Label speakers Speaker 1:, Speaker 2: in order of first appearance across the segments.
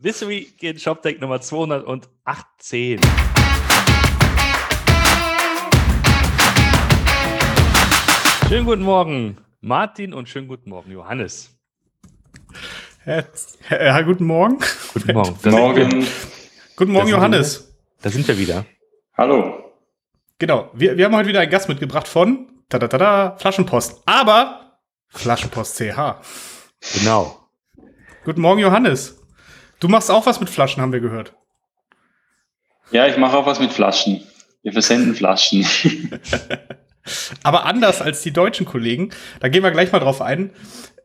Speaker 1: Vissery geht Shopdeck Nummer 218. Schönen guten Morgen, Martin, und schönen guten Morgen, Johannes.
Speaker 2: Ja, ja guten Morgen.
Speaker 1: Guten Morgen.
Speaker 3: Da Morgen.
Speaker 2: Guten Morgen, Johannes.
Speaker 1: Da sind wir wieder.
Speaker 3: Hallo.
Speaker 2: Genau, wir, wir haben heute wieder einen Gast mitgebracht von tada, tada, Flaschenpost. Aber Flaschenpost CH.
Speaker 1: Genau.
Speaker 2: Guten Morgen, Johannes. Du machst auch was mit Flaschen, haben wir gehört.
Speaker 3: Ja, ich mache auch was mit Flaschen. Wir versenden Flaschen.
Speaker 2: aber anders als die deutschen Kollegen. Da gehen wir gleich mal drauf ein.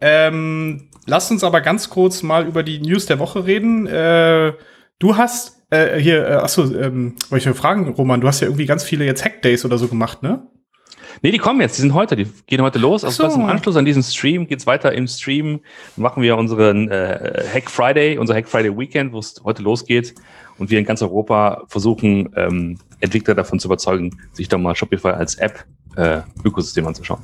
Speaker 2: Ähm, lasst uns aber ganz kurz mal über die News der Woche reden. Äh, du hast äh, hier, äh, achso, ähm, wollte ich fragen, Roman, du hast ja irgendwie ganz viele jetzt Hackdays oder so gemacht, ne?
Speaker 1: Nee, die kommen jetzt, die sind heute, die gehen heute los. Also so. im Anschluss an diesen Stream geht's weiter im Stream. Machen wir unseren äh, Hack Friday, unser Hack Friday Weekend, wo es heute losgeht und wir in ganz Europa versuchen, ähm, Entwickler davon zu überzeugen, sich doch mal Shopify als App äh, Ökosystem anzuschauen.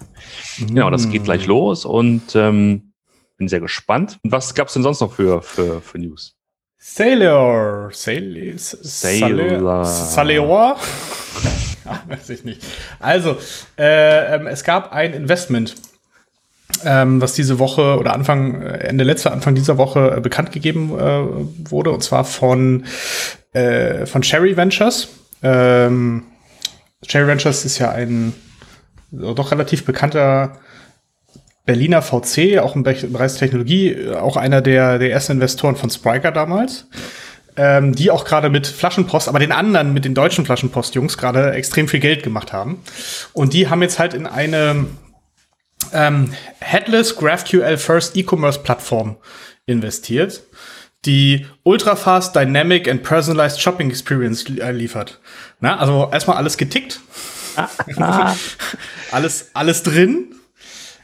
Speaker 1: Mhm. Genau, das geht gleich los und ähm, bin sehr gespannt. Was gab's denn sonst noch für, für, für News?
Speaker 2: Sailor. Sailor. Sailor. Sailor. weiß ich nicht. Also, äh, ähm, es gab ein Investment, ähm, was diese Woche oder Anfang, äh, Ende letzter, Anfang dieser Woche äh, bekannt gegeben äh, wurde, und zwar von, äh, von Cherry Ventures. Ähm, Cherry Ventures ist ja ein doch relativ bekannter Berliner VC, auch im Bereich Technologie, auch einer der, der ersten Investoren von Spriker damals ähm, die auch gerade mit Flaschenpost, aber den anderen, mit den deutschen Flaschenpost-Jungs gerade extrem viel Geld gemacht haben. Und die haben jetzt halt in eine ähm, Headless GraphQL First E-Commerce Plattform investiert, die ultra-fast, dynamic and personalized Shopping Experience äh, liefert. Na, also erstmal alles getickt. alles, alles drin.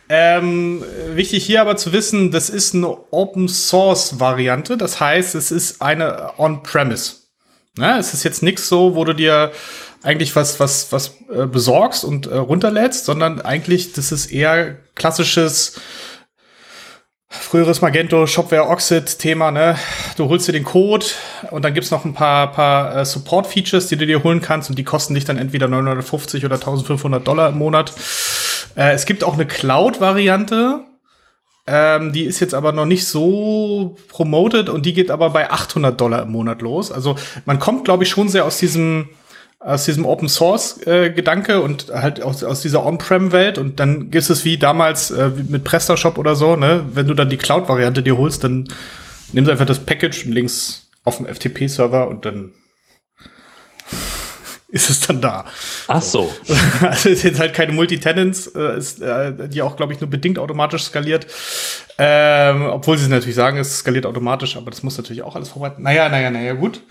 Speaker 2: Ähm, wichtig hier aber zu wissen, das ist eine Open Source Variante. Das heißt, es ist eine On-Premise. Ne? Es ist jetzt nichts so, wo du dir eigentlich was, was, was äh, besorgst und äh, runterlädst, sondern eigentlich, das ist eher klassisches früheres Magento Shopware Oxid Thema, ne? Du holst dir den Code und dann gibt's noch ein paar, paar äh, Support Features, die du dir holen kannst und die kosten dich dann entweder 950 oder 1500 Dollar im Monat. Äh, es gibt auch eine Cloud-Variante. Ähm, die ist jetzt aber noch nicht so promoted und die geht aber bei 800 Dollar im Monat los. Also man kommt, glaube ich, schon sehr aus diesem aus diesem Open Source äh, Gedanke und halt aus, aus dieser On-Prem Welt und dann gibt es wie damals äh, mit PrestaShop oder so, ne, wenn du dann die Cloud Variante dir holst, dann nimmst du einfach das Package und links auf dem FTP Server und dann ist es dann da.
Speaker 1: Ach so.
Speaker 2: Also ist jetzt halt keine Multitenants, äh, ist, äh, die auch, glaube ich, nur bedingt automatisch skaliert. Ähm, obwohl sie natürlich sagen, es skaliert automatisch, aber das muss natürlich auch alles vorbereiten. Naja, naja, naja, gut.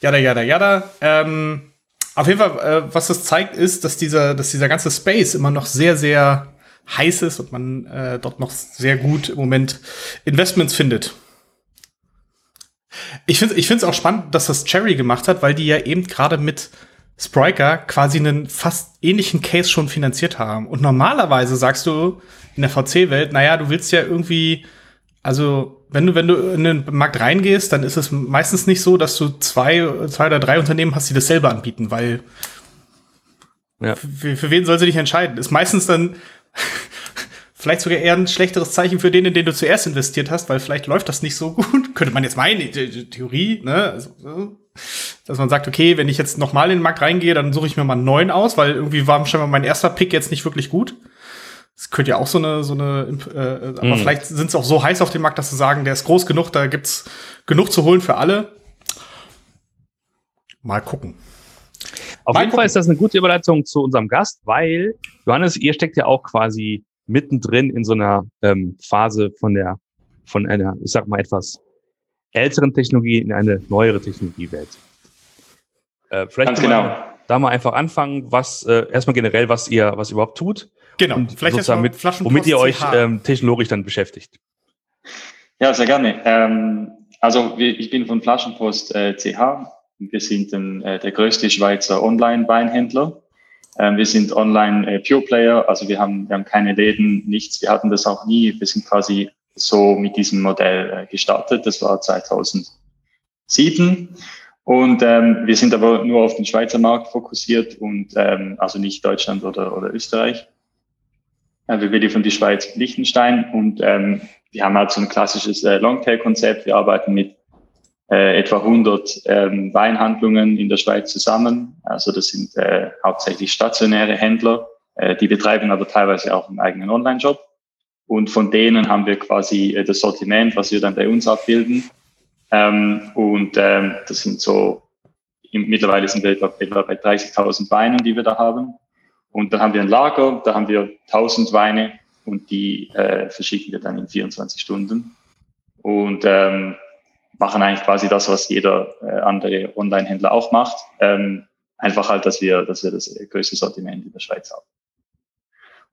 Speaker 2: Jada, jada, jada. Ähm, auf jeden Fall, äh, was das zeigt, ist, dass dieser, dass dieser ganze Space immer noch sehr, sehr heiß ist und man äh, dort noch sehr gut im Moment Investments findet. Ich finde ich finde es auch spannend, dass das Cherry gemacht hat, weil die ja eben gerade mit Spriker quasi einen fast ähnlichen Case schon finanziert haben. Und normalerweise sagst du in der VC-Welt, naja, du willst ja irgendwie, also wenn du, wenn du in den Markt reingehst, dann ist es meistens nicht so, dass du zwei, zwei oder drei Unternehmen hast, die das selber anbieten, weil ja. für, für wen soll sie dich entscheiden? Ist meistens dann vielleicht sogar eher ein schlechteres Zeichen für den, in den du zuerst investiert hast, weil vielleicht läuft das nicht so gut. Könnte man jetzt meinen, Theorie, ne? Also, dass man sagt, okay, wenn ich jetzt nochmal in den Markt reingehe, dann suche ich mir mal einen neuen aus, weil irgendwie war scheinbar mein erster Pick jetzt nicht wirklich gut. Das könnte ja auch so eine, so eine, äh, aber mm. vielleicht sind sie auch so heiß auf dem Markt, dass sie sagen, der ist groß genug, da gibt's genug zu holen für alle. Mal gucken.
Speaker 1: Auf mal jeden gucken. Fall ist das eine gute Überleitung zu unserem Gast, weil Johannes, ihr steckt ja auch quasi mittendrin in so einer ähm, Phase von der, von einer, ich sag mal etwas älteren Technologie in eine neuere Technologiewelt. Äh, vielleicht Ganz genau. da mal einfach anfangen, was äh, erstmal generell, was ihr, was ihr überhaupt tut.
Speaker 2: Genau,
Speaker 1: und vielleicht erstmal mit, womit ihr euch ähm, technologisch dann beschäftigt.
Speaker 3: Ja, sehr gerne. Ähm, also ich bin von Flaschenpost äh, CH. Wir sind ein, äh, der größte Schweizer Online-Weinhändler. Ähm, wir sind online äh, Pure Player, also wir haben, wir haben keine Läden, nichts. Wir hatten das auch nie. Wir sind quasi so mit diesem Modell äh, gestartet. Das war 2000, 2007. Und ähm, wir sind aber nur auf den Schweizer Markt fokussiert und ähm, also nicht Deutschland oder, oder Österreich. Äh, wir beliefern die Schweiz und Liechtenstein und ähm, wir haben halt so ein klassisches äh, Longtail-Konzept. Wir arbeiten mit äh, etwa 100 ähm, Weinhandlungen in der Schweiz zusammen. Also das sind äh, hauptsächlich stationäre Händler, äh, die betreiben aber teilweise auch einen eigenen Online-Job. Und von denen haben wir quasi äh, das Sortiment, was wir dann bei uns abbilden. Ähm, und ähm, das sind so, im, mittlerweile sind wir etwa, etwa bei 30.000 Weinen, die wir da haben. Und dann haben wir ein Lager, da haben wir 1000 Weine und die äh, verschicken wir dann in 24 Stunden. Und ähm, machen eigentlich quasi das, was jeder äh, andere Online-Händler auch macht. Ähm, einfach halt, dass wir, dass wir das größte Sortiment in der Schweiz haben.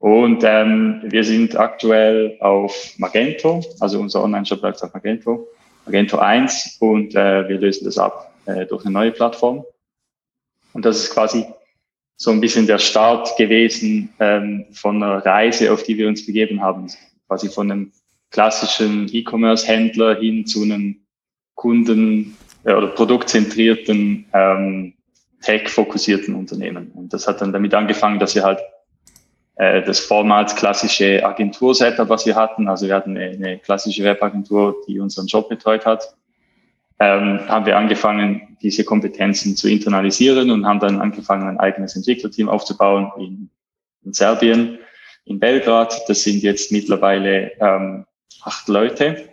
Speaker 3: Und ähm, wir sind aktuell auf Magento, also unser Online-Shop läuft auf Magento, Magento 1 und äh, wir lösen das ab äh, durch eine neue Plattform. Und das ist quasi so ein bisschen der Start gewesen ähm, von einer Reise, auf die wir uns begeben haben. Quasi von einem klassischen E-Commerce-Händler hin zu einem Kunden- äh, oder produktzentrierten, ähm, tech-fokussierten Unternehmen. Und das hat dann damit angefangen, dass wir halt äh, das vormals klassische Agentur-Setup, was wir hatten, also wir hatten eine, eine klassische Webagentur, die unseren Job betreut hat, ähm, haben wir angefangen, diese Kompetenzen zu internalisieren und haben dann angefangen, ein eigenes Entwicklerteam aufzubauen in, in Serbien, in Belgrad. Das sind jetzt mittlerweile ähm, acht Leute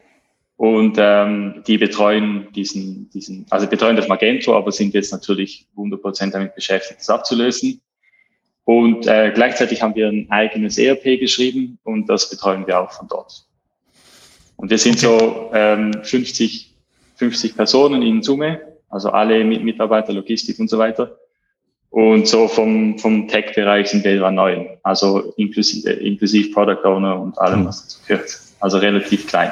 Speaker 3: und ähm, die betreuen diesen, diesen, also betreuen das Magento, aber sind jetzt natürlich 100% damit beschäftigt, das abzulösen. Und äh, gleichzeitig haben wir ein eigenes ERP geschrieben und das betreuen wir auch von dort. Und wir sind so ähm, 50, 50 Personen in Summe, also alle Mitarbeiter, Logistik und so weiter. Und so vom, vom Tech-Bereich sind wir etwa neun, also inklusive, inklusive Product Owner und allem, was dazu gehört. Also relativ klein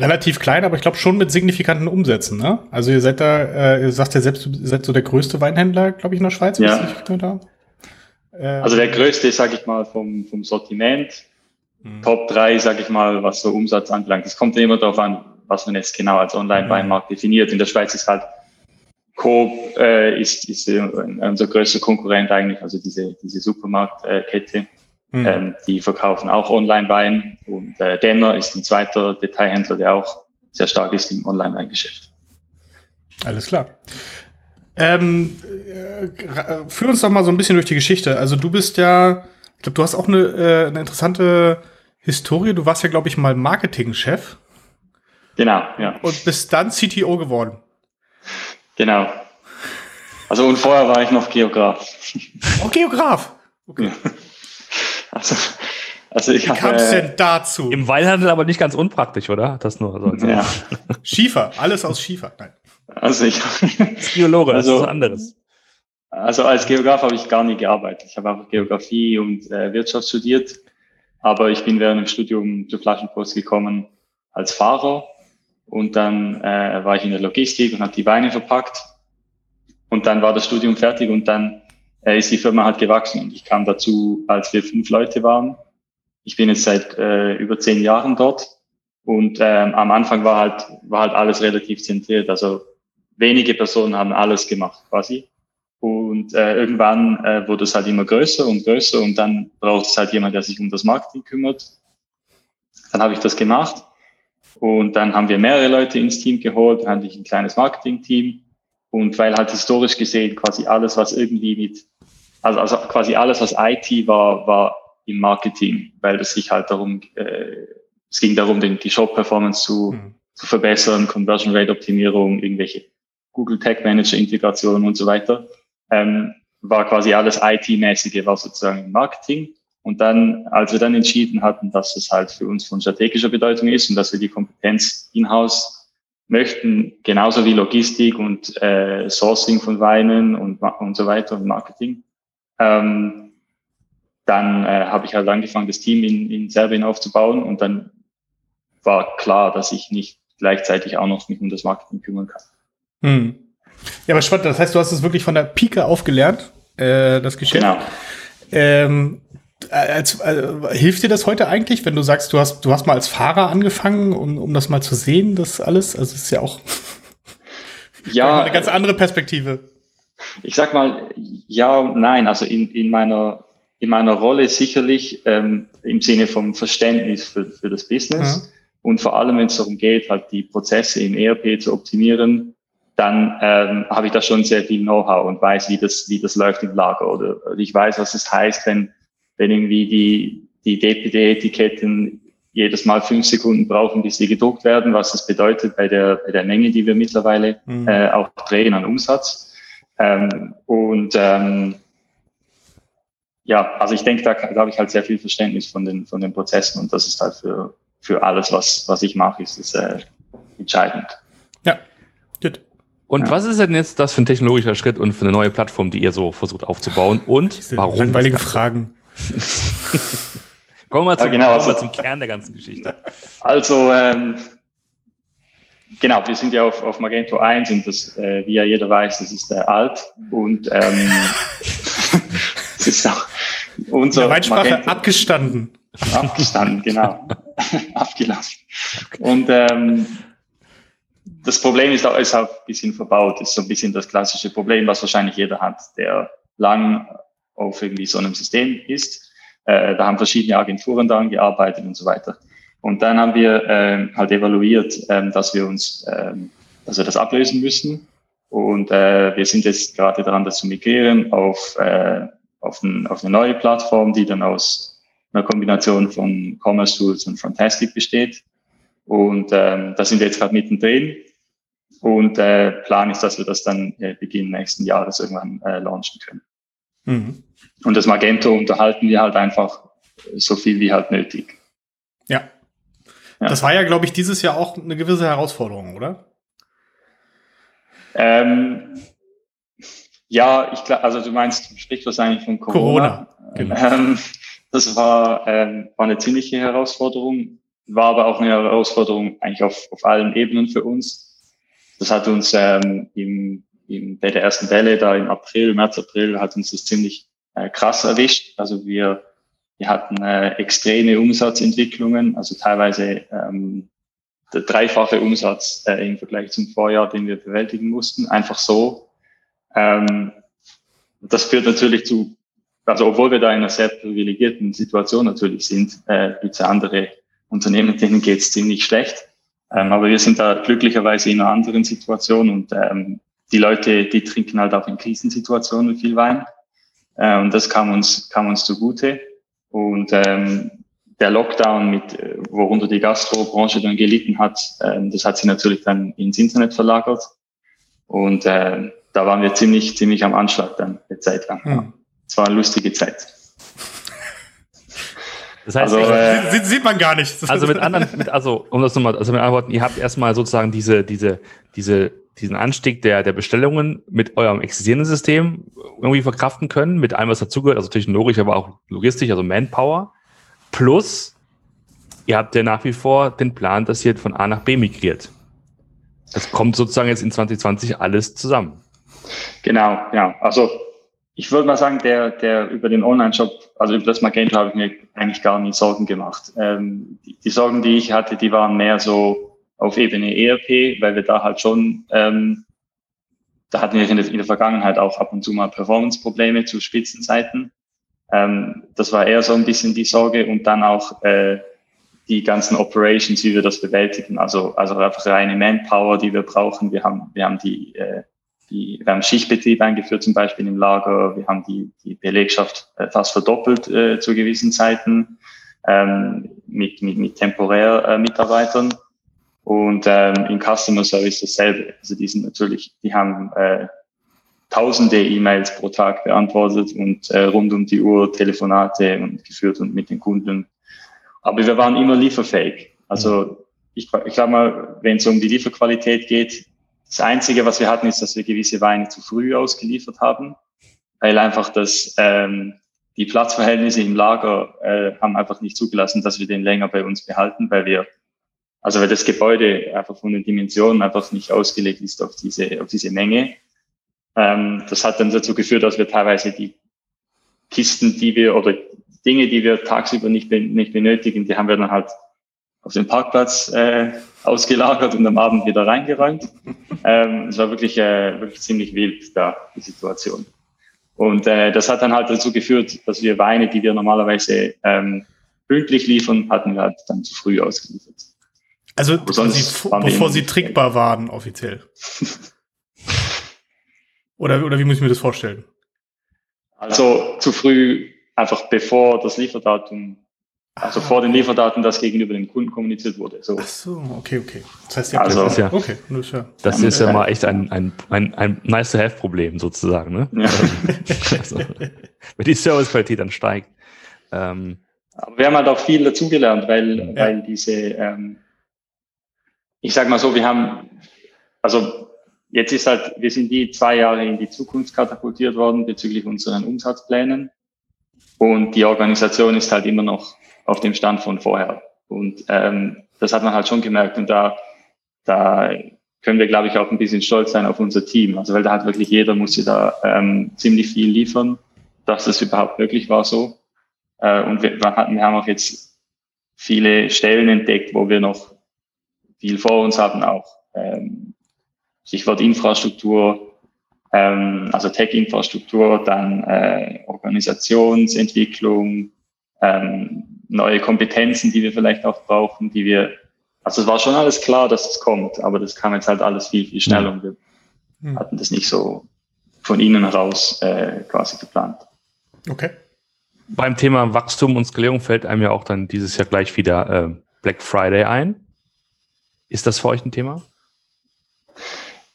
Speaker 2: relativ klein, aber ich glaube schon mit signifikanten Umsätzen. Ne? Also ihr seid da, äh, ihr sagt ja selbst, ihr seid so der größte Weinhändler, glaube ich, in der Schweiz.
Speaker 3: Ja. Äh, also der größte, sage ich mal, vom, vom Sortiment. Mhm. Top 3, sage ich mal, was so Umsatz anbelangt. Es kommt immer darauf an, was man jetzt genau als Online-Weinmarkt mhm. definiert. In der Schweiz ist halt Coop äh, ist, ist äh, unser größter Konkurrent eigentlich, also diese, diese Supermarktkette. Äh, Mhm. Ähm, die verkaufen auch Online-Wein und äh, Denner ist ein zweiter Detailhändler, der auch sehr stark ist im Online-Weingeschäft.
Speaker 2: Alles klar. Ähm, äh, führ uns doch mal so ein bisschen durch die Geschichte. Also du bist ja, ich glaube, du hast auch eine, äh, eine interessante Historie. Du warst ja, glaube ich, mal Marketingchef.
Speaker 3: Genau, ja.
Speaker 2: Und bist dann CTO geworden.
Speaker 3: Genau. Also und vorher war ich noch Geograf.
Speaker 2: Oh, Geograf. Okay. Ja. Also, also ich Wie kam es denn dazu?
Speaker 1: Im Weinhandel aber nicht ganz unpraktisch, oder? Das nur so.
Speaker 2: Ja. Schiefer, alles aus Schiefer. Nein.
Speaker 3: Also ich.
Speaker 1: Das Geologe, also, das ist was anderes.
Speaker 3: Also als Geograf habe ich gar nie gearbeitet. Ich habe einfach Geografie und äh, Wirtschaft studiert. Aber ich bin während dem Studium zur Flaschenpost gekommen als Fahrer. Und dann äh, war ich in der Logistik und habe die Weine verpackt. Und dann war das Studium fertig und dann äh, ist die Firma halt gewachsen und ich kam dazu, als wir fünf Leute waren. Ich bin jetzt seit äh, über zehn Jahren dort und ähm, am Anfang war halt, war halt alles relativ zentriert. Also wenige Personen haben alles gemacht quasi. Und äh, irgendwann äh, wurde es halt immer größer und größer und dann braucht es halt jemand, der sich um das Marketing kümmert. Dann habe ich das gemacht und dann haben wir mehrere Leute ins Team geholt, dann hatte ich ein kleines Marketing-Team und weil halt historisch gesehen quasi alles, was irgendwie mit, also, also quasi alles, was IT war, war im Marketing, weil es sich halt darum, äh, es ging darum, den, die Shop-Performance zu, mhm. zu verbessern, Conversion Rate Optimierung, irgendwelche Google Tag Manager Integrationen und so weiter. Ähm, war quasi alles IT-mäßige, war sozusagen im Marketing. Und dann, als wir dann entschieden hatten, dass es halt für uns von strategischer Bedeutung ist und dass wir die Kompetenz in-house möchten, genauso wie Logistik und äh, Sourcing von Weinen und, und so weiter und Marketing. Ähm, dann äh, habe ich halt angefangen, das Team in, in Serbien aufzubauen und dann war klar, dass ich nicht gleichzeitig auch noch mich um das Marketing kümmern kann.
Speaker 2: Hm. Ja, aber spannend, das heißt, du hast es wirklich von der Pike aufgelernt, äh, das Geschäft. Genau. Ähm, Äh, als, äh, hilft dir das heute eigentlich, wenn du sagst, du hast, du hast mal als Fahrer angefangen, um, um das mal zu sehen, das alles? Also es ist ja auch
Speaker 3: ja,
Speaker 2: eine ganz andere Perspektive.
Speaker 3: Ich sag mal, ja und nein. Also in, in meiner in meiner Rolle sicherlich ähm, im Sinne vom Verständnis für, für das Business mhm. und vor allem, wenn es darum geht, halt die Prozesse im ERP zu optimieren, dann ähm, habe ich da schon sehr viel Know-how und weiß, wie das, wie das läuft im Lager oder ich weiß, was es heißt, wenn wenn irgendwie die, die DPD-Etiketten jedes Mal fünf Sekunden brauchen, bis sie gedruckt werden, was das bedeutet bei der, bei der Menge, die wir mittlerweile mhm. äh, auch drehen an Umsatz. Ähm, und ähm, ja, also ich denke, da, da habe ich halt sehr viel Verständnis von den, von den Prozessen und das ist halt für, für alles, was, was ich mache, ist es äh, entscheidend.
Speaker 1: Ja, gut. Und ja. was ist denn jetzt das für ein technologischer Schritt und für eine neue Plattform, die ihr so versucht aufzubauen? Und warum?
Speaker 2: Langweilige Fragen.
Speaker 1: Kommen wir zum, ja, genau, also, zum Kern der ganzen Geschichte.
Speaker 3: Also, ähm, genau, wir sind ja auf, auf Magento 1 und das, äh, wie ja jeder weiß, das ist äh, alt und ähm,
Speaker 2: das ist auch unser Magento, abgestanden.
Speaker 3: Abgestanden, genau. Abgelassen. Und ähm, das Problem ist auch, ist auch ein bisschen verbaut, ist so ein bisschen das klassische Problem, was wahrscheinlich jeder hat, der lang auf irgendwie so einem System ist. Äh, da haben verschiedene Agenturen daran gearbeitet und so weiter. Und dann haben wir äh, halt evaluiert, äh, dass wir uns, äh, dass wir das ablösen müssen. Und äh, wir sind jetzt gerade daran, das zu migrieren auf, äh, auf, ein, auf eine neue Plattform, die dann aus einer Kombination von Commerce Tools und Fantastic besteht. Und ähm, da sind wir jetzt gerade mittendrin. Und äh, Plan ist, dass wir das dann äh, Beginn nächsten Jahres irgendwann äh, launchen können. Mhm. Und das Magento unterhalten wir halt einfach so viel wie halt nötig.
Speaker 2: Ja. ja. Das war ja, glaube ich, dieses Jahr auch eine gewisse Herausforderung, oder?
Speaker 3: Ähm, ja, ich glaube, also du meinst, du sprichst wahrscheinlich von Corona. Corona genau. Ähm, das war, ähm, war eine ziemliche Herausforderung, war aber auch eine Herausforderung eigentlich auf, auf allen Ebenen für uns. Das hat uns ähm, im bei der ersten Welle da im April, März, April hat uns das ziemlich äh, krass erwischt. Also wir, wir hatten äh, extreme Umsatzentwicklungen, also teilweise ähm, der dreifache Umsatz äh, im Vergleich zum Vorjahr, den wir bewältigen mussten, einfach so. Ähm, das führt natürlich zu, also obwohl wir da in einer sehr privilegierten Situation natürlich sind, äh, gibt es andere Unternehmen, denen geht es ziemlich schlecht. Ähm, aber wir sind da glücklicherweise in einer anderen Situation und ähm, die Leute, die trinken halt auch in Krisensituationen viel Wein. Äh, und das kam uns, kam uns zugute. Und ähm, der Lockdown, mit, äh, worunter die Gastrobranche dann gelitten hat, äh, das hat sie natürlich dann ins Internet verlagert. Und äh, da waren wir ziemlich, ziemlich am Anschlag dann eine Zeit lang. Hm. Es war eine lustige Zeit.
Speaker 2: Das heißt, also, äh, sieht, sieht, man gar nicht.
Speaker 1: Also mit anderen, mit, also um das nochmal, also mit anderen Worten, ihr habt erstmal sozusagen diese, diese, diese diesen Anstieg der, der Bestellungen mit eurem existierenden System irgendwie verkraften können, mit allem, was dazugehört, also technologisch, aber auch logistisch, also Manpower. Plus, ihr habt ja nach wie vor den Plan, dass ihr von A nach B migriert. Das kommt sozusagen jetzt in 2020 alles zusammen.
Speaker 3: Genau, ja. Also ich würde mal sagen, der, der über den Online-Shop, also über das Magento habe ich mir eigentlich gar nie Sorgen gemacht. Ähm, die, die Sorgen, die ich hatte, die waren mehr so, auf Ebene ERP, weil wir da halt schon, ähm, da hatten wir in der, in der Vergangenheit auch ab und zu mal Performance-Probleme zu Spitzenzeiten. Ähm, das war eher so ein bisschen die Sorge und dann auch äh, die ganzen Operations, wie wir das bewältigen. Also, also einfach reine Manpower, die wir brauchen. Wir haben, wir haben die, äh, die, wir haben Schichtbetrieb eingeführt, zum Beispiel im Lager. Wir haben die, die Belegschaft äh, fast verdoppelt äh, zu gewissen Zeiten ähm, mit, mit, mit temporär äh, Mitarbeitern. Und ähm, im Customer Service dasselbe. Also die sind natürlich, die haben äh, tausende E-Mails pro Tag beantwortet und äh, rund um die Uhr Telefonate und geführt und mit den Kunden. Aber wir waren immer lieferfähig. Also ich, ich glaube mal, wenn es um die Lieferqualität geht, das Einzige, was wir hatten, ist, dass wir gewisse Weine zu früh ausgeliefert haben, weil einfach das, ähm, die Platzverhältnisse im Lager äh, haben einfach nicht zugelassen, dass wir den länger bei uns behalten, weil wir also weil das Gebäude einfach von den Dimensionen einfach nicht ausgelegt ist auf diese, auf diese Menge. Ähm, das hat dann dazu geführt, dass wir teilweise die Kisten, die wir oder Dinge, die wir tagsüber nicht, nicht benötigen, die haben wir dann halt auf dem Parkplatz äh, ausgelagert und am Abend wieder reingeräumt. Ähm, es war wirklich, äh, wirklich ziemlich wild da, die Situation. Und äh, das hat dann halt dazu geführt, dass wir Weine, die wir normalerweise ähm, pünktlich liefern, hatten wir halt dann zu früh ausgeliefert.
Speaker 2: Also quasi, bevor sie trinkbar waren, offiziell. oder, oder wie muss ich mir das vorstellen?
Speaker 3: Also zu früh, einfach bevor das Lieferdatum also vor den Lieferdaten, das gegenüber dem Kunden kommuniziert wurde.
Speaker 2: So. Ach so, okay, okay.
Speaker 1: Das heißt, ja, also, das ist ja, okay, das ist ja, das ist ja mal echt ein, ein, ein, ein nice-to-have-Problem sozusagen. Ne? Ja. also, wenn die Servicequalität dann steigt.
Speaker 3: Ähm, Aber wir haben halt auch viel dazugelernt, weil, ja. weil diese, ähm, ich sag mal so, wir haben, also jetzt ist halt, wir sind die zwei Jahre in die Zukunft katapultiert worden bezüglich unseren Umsatzplänen. Und die Organisation ist halt immer noch auf dem Stand von vorher. Und ähm, das hat man halt schon gemerkt. Und da, da können wir, glaube ich, auch ein bisschen stolz sein auf unser Team. Also weil da hat wirklich jeder musste da ähm, ziemlich viel liefern, dass das überhaupt möglich war so. Äh, und wir, wir, hatten, wir haben auch jetzt viele Stellen entdeckt, wo wir noch viel vor uns haben, auch ähm, Stichwort Infrastruktur, ähm, also Tech-Infrastruktur, dann äh, Organisationsentwicklung, ähm, neue Kompetenzen, die wir vielleicht auch brauchen, die wir, also es war schon alles klar, dass es kommt, aber das kam jetzt halt alles viel, viel schneller und wir mhm. hatten das nicht so von innen heraus äh, quasi geplant.
Speaker 1: Okay. Beim Thema Wachstum und Skalierung fällt einem ja auch dann dieses Jahr gleich wieder äh, Black Friday ein. Ist das für euch ein Thema?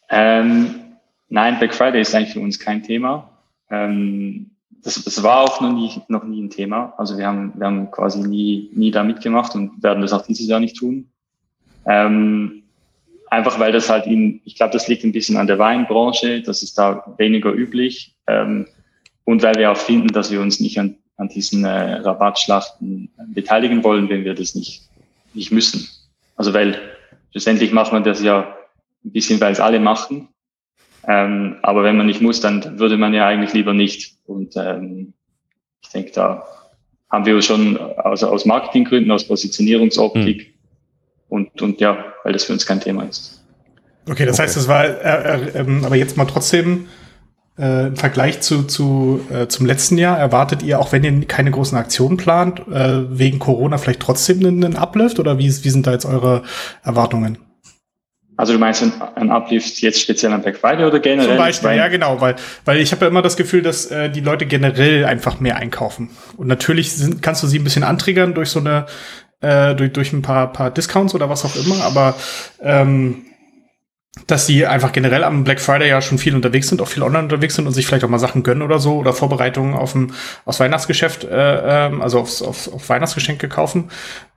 Speaker 3: Ähm, nein, Black Friday ist eigentlich für uns kein Thema. Ähm, das, das war auch noch nie, noch nie ein Thema. Also wir haben, wir haben quasi nie, nie da mitgemacht und werden das auch dieses Jahr nicht tun. Ähm, einfach weil das halt in, ich glaube, das liegt ein bisschen an der Weinbranche, das ist da weniger üblich. Ähm, und weil wir auch finden, dass wir uns nicht an, an diesen äh, Rabattschlachten beteiligen wollen, wenn wir das nicht, nicht müssen. Also weil schlussendlich macht man das ja ein bisschen, weil es alle machen. Ähm, aber wenn man nicht muss, dann würde man ja eigentlich lieber nicht. Und ähm, ich denke, da haben wir schon also aus Marketinggründen, aus Positionierungsoptik hm. und, und ja, weil das für uns kein Thema ist.
Speaker 2: Okay, das okay. heißt, es war äh, äh, äh, aber jetzt mal trotzdem äh, im Vergleich zu, zu äh, zum letzten Jahr erwartet ihr, auch wenn ihr keine großen Aktionen plant, äh, wegen Corona vielleicht trotzdem einen, Uplift oder wie, wie sind da jetzt eure Erwartungen?
Speaker 3: Also du meinst ein Uplift jetzt speziell an Black Friday oder generell?
Speaker 2: Zum Beispiel, ja genau, weil, weil ich habe ja immer das Gefühl, dass äh, die Leute generell einfach mehr einkaufen. Und natürlich sind, kannst du sie ein bisschen antriggern durch so eine, äh, durch, durch ein paar, paar Discounts oder was auch immer, aber ähm, dass sie einfach generell am Black Friday ja schon viel unterwegs sind, auch viel online unterwegs sind und sich vielleicht auch mal Sachen gönnen oder so oder Vorbereitungen auf ein aufs Weihnachtsgeschäft, äh, ähm, also aufs, aufs, auf Weihnachtsgeschenke kaufen.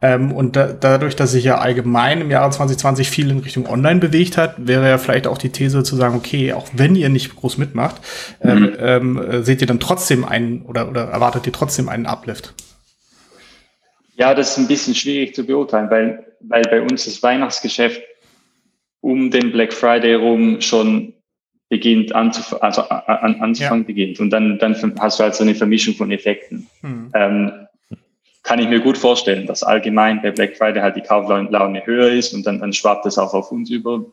Speaker 2: Ähm, und da, dadurch, dass sich ja allgemein im Jahre 2020 viel in Richtung Online bewegt hat, wäre ja vielleicht auch die These zu sagen, okay, auch wenn ihr nicht groß mitmacht, ähm, mhm. ähm, seht ihr dann trotzdem einen oder, oder erwartet ihr trotzdem einen Uplift?
Speaker 3: Ja, das ist ein bisschen schwierig zu beurteilen, weil, weil bei uns das Weihnachtsgeschäft um den Black Friday rum schon beginnt anzuf also an, anzufangen ja. beginnt. Und dann, dann hast du halt so eine Vermischung von Effekten. Mhm. Ähm, kann ich mir gut vorstellen, dass allgemein bei Black Friday halt die Kauflaune höher ist und dann, dann schwappt es auch auf uns über.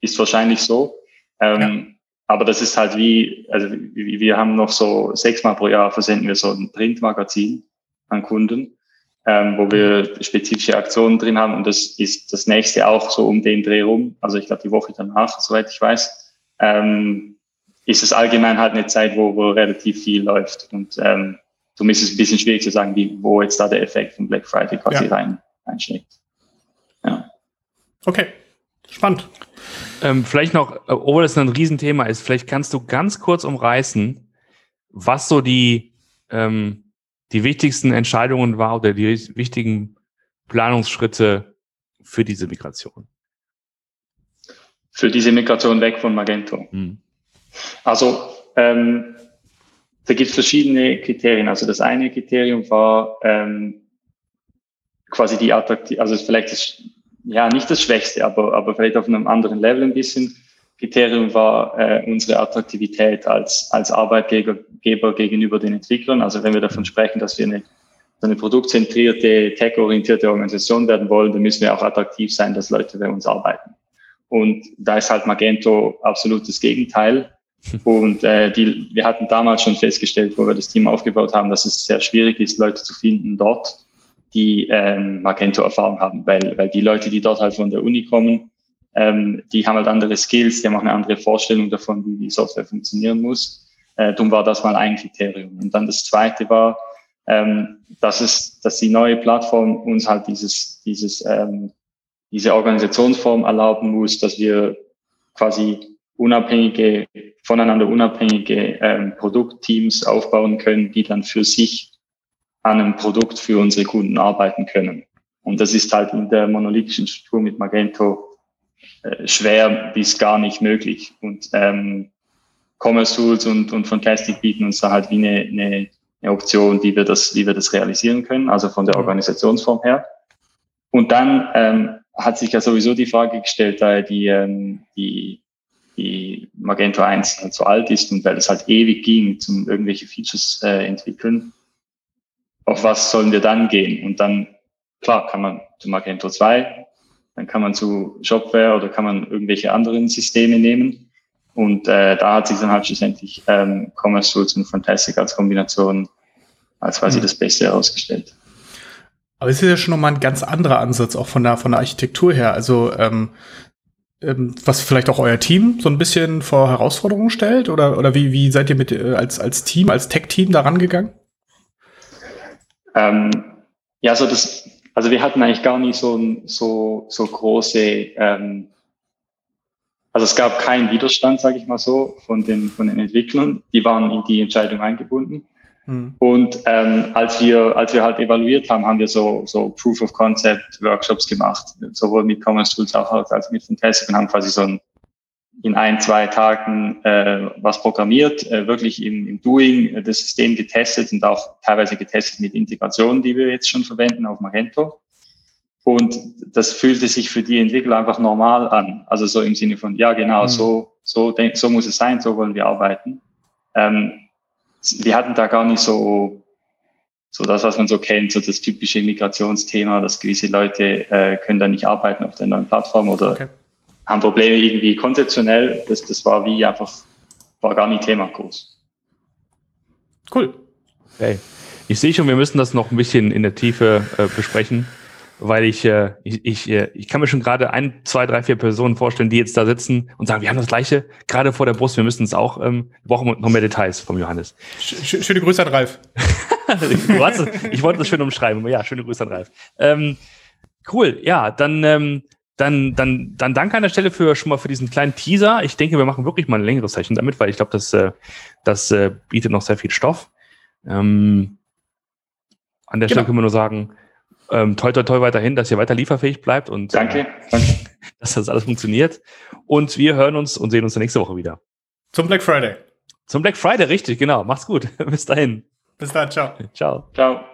Speaker 3: Ist wahrscheinlich so. Ähm, ja. Aber das ist halt wie, also wir haben noch so sechsmal pro Jahr versenden wir so ein Printmagazin an Kunden ähm, wo wir spezifische Aktionen drin haben. Und das ist das nächste auch so um den Dreh rum. Also ich glaube, die Woche danach, soweit ich weiß, ähm, ist es allgemein halt eine Zeit, wo, wo relativ viel läuft. Und ähm, darum ist es ein bisschen schwierig zu sagen, wie, wo jetzt da der Effekt von Black Friday quasi ja. rein, reinschlägt.
Speaker 2: Ja. Okay, spannend.
Speaker 1: Ähm, vielleicht noch, äh, obwohl das ein Riesenthema ist, vielleicht kannst du ganz kurz umreißen, was so die ähm, die wichtigsten Entscheidungen war oder die wichtigen Planungsschritte für diese Migration?
Speaker 3: Für diese Migration weg von Magento. Hm. Also ähm, da gibt es verschiedene Kriterien. Also das eine Kriterium war ähm, quasi die Attraktivität, also vielleicht das, ja nicht das Schwächste, aber, aber vielleicht auf einem anderen Level ein bisschen. Kriterium war äh, unsere Attraktivität als, als Arbeitgeber gegenüber den Entwicklern. Also wenn wir davon sprechen, dass wir eine, eine produktzentrierte, tech-orientierte Organisation werden wollen, dann müssen wir auch attraktiv sein, dass Leute bei uns arbeiten. Und da ist halt Magento absolut das Gegenteil. Und äh, die, wir hatten damals schon festgestellt, wo wir das Team aufgebaut haben, dass es sehr schwierig ist, Leute zu finden dort, die ähm, Magento-Erfahrung haben, weil, weil die Leute, die dort halt von der Uni kommen, ähm, die haben halt andere Skills, die haben auch eine andere Vorstellung davon, wie die Software funktionieren muss. Äh, darum war das mal ein Kriterium. Und dann das zweite war, ähm, dass es, dass die neue Plattform uns halt dieses, dieses, ähm, diese Organisationsform erlauben muss, dass wir quasi unabhängige, voneinander unabhängige ähm, Produktteams aufbauen können, die dann für sich an einem Produkt für unsere Kunden arbeiten können. Und das ist halt in der monolithischen Struktur mit Magento schwer bis gar nicht möglich. Und ähm, Commerce Tools und, und Fantastic bieten uns da halt wie eine, eine, eine Option, wie wir das, wie wir das realisieren können, also von der. Organisationsform her. Und dann ähm, hat sich ja sowieso die Frage gestellt, da die, ähm, die, die Magento 1 halt so alt ist und weil es halt ewig ging, zum irgendwelche Features äh, entwickeln, auf was sollen wir dann gehen? Und dann, klar, kann man zu Magento 2, dann kann man zu Shopware oder kann man irgendwelche anderen Systeme nehmen. Und äh, da hat sich dann halt schlussendlich ähm, Commerce Tools und Fantastic als Kombination als quasi mhm. das Beste herausgestellt.
Speaker 2: Aber es ist ja schon nochmal ein ganz anderer Ansatz, auch von der, von der Architektur her. Also, ähm, ähm, was vielleicht auch euer Team so ein bisschen vor Herausforderungen stellt? Oder, oder wie, wie seid ihr mit äh, als, als Team, als Tech-Team da rangegangen?
Speaker 3: Ähm, ja, so das, also wir hatten eigentlich gar nicht so, so, so große, ähm, also es gab keinen Widerstand, sage ich mal so, von den, von den Entwicklern. Die waren in die Entscheidung eingebunden. Mhm. Und ähm, als wir als wir halt evaluiert haben, haben wir so so Proof of Concept Workshops gemacht, sowohl mit Commerce Tools auch als mit Fantastic und haben quasi so ein in ein, zwei Tagen äh, was programmiert, äh, wirklich im, im Doing äh, das System getestet und auch teilweise getestet mit Integrationen, die wir jetzt schon verwenden auf Magento. Und das fühlte sich für die Entwickler einfach normal an. Also so im Sinne von, ja genau, mhm. so, so, denk, so muss es sein, so wollen wir arbeiten. Ähm, wir hatten da gar nicht so, so das, was man so kennt, so das typische Migrationsthema, dass gewisse Leute äh, können da nicht arbeiten auf der neuen Plattform oder okay haben Probleme irgendwie konzeptionell. Das, das war wie einfach, war gar nicht Thema groß.
Speaker 1: Cool. Okay. Ich sehe schon, wir müssen das noch ein bisschen in der Tiefe äh, besprechen, weil ich, äh, ich, ich, äh, ich kann mir schon gerade ein, zwei, drei, vier Personen vorstellen, die jetzt da sitzen und sagen, wir haben das Gleiche gerade vor der Brust, wir müssen es auch, ähm, wir brauchen noch mehr Details vom Johannes.
Speaker 2: Schöne Grüße an Ralf.
Speaker 1: ich wollte das schön umschreiben, aber ja, schöne Grüße an Ralf. Ähm, cool, ja, dann ähm, dann, dann, dann danke an der Stelle für schon mal für diesen kleinen Teaser. Ich denke, wir machen wirklich mal ein längeres Session damit, weil ich glaube, das, äh, das äh, bietet noch sehr viel Stoff. Ähm, an der genau. Stelle können wir nur sagen, ähm, toi, toi, toi weiterhin, dass ihr weiter lieferfähig bleibt und
Speaker 3: danke, äh, danke.
Speaker 1: dass das alles funktioniert. Und wir hören uns und sehen uns nächste Woche wieder.
Speaker 2: Zum Black Friday.
Speaker 1: Zum Black Friday, richtig, genau. Macht's gut. Bis dahin.
Speaker 2: Bis dann, ciao.
Speaker 1: Ciao.
Speaker 3: Ciao.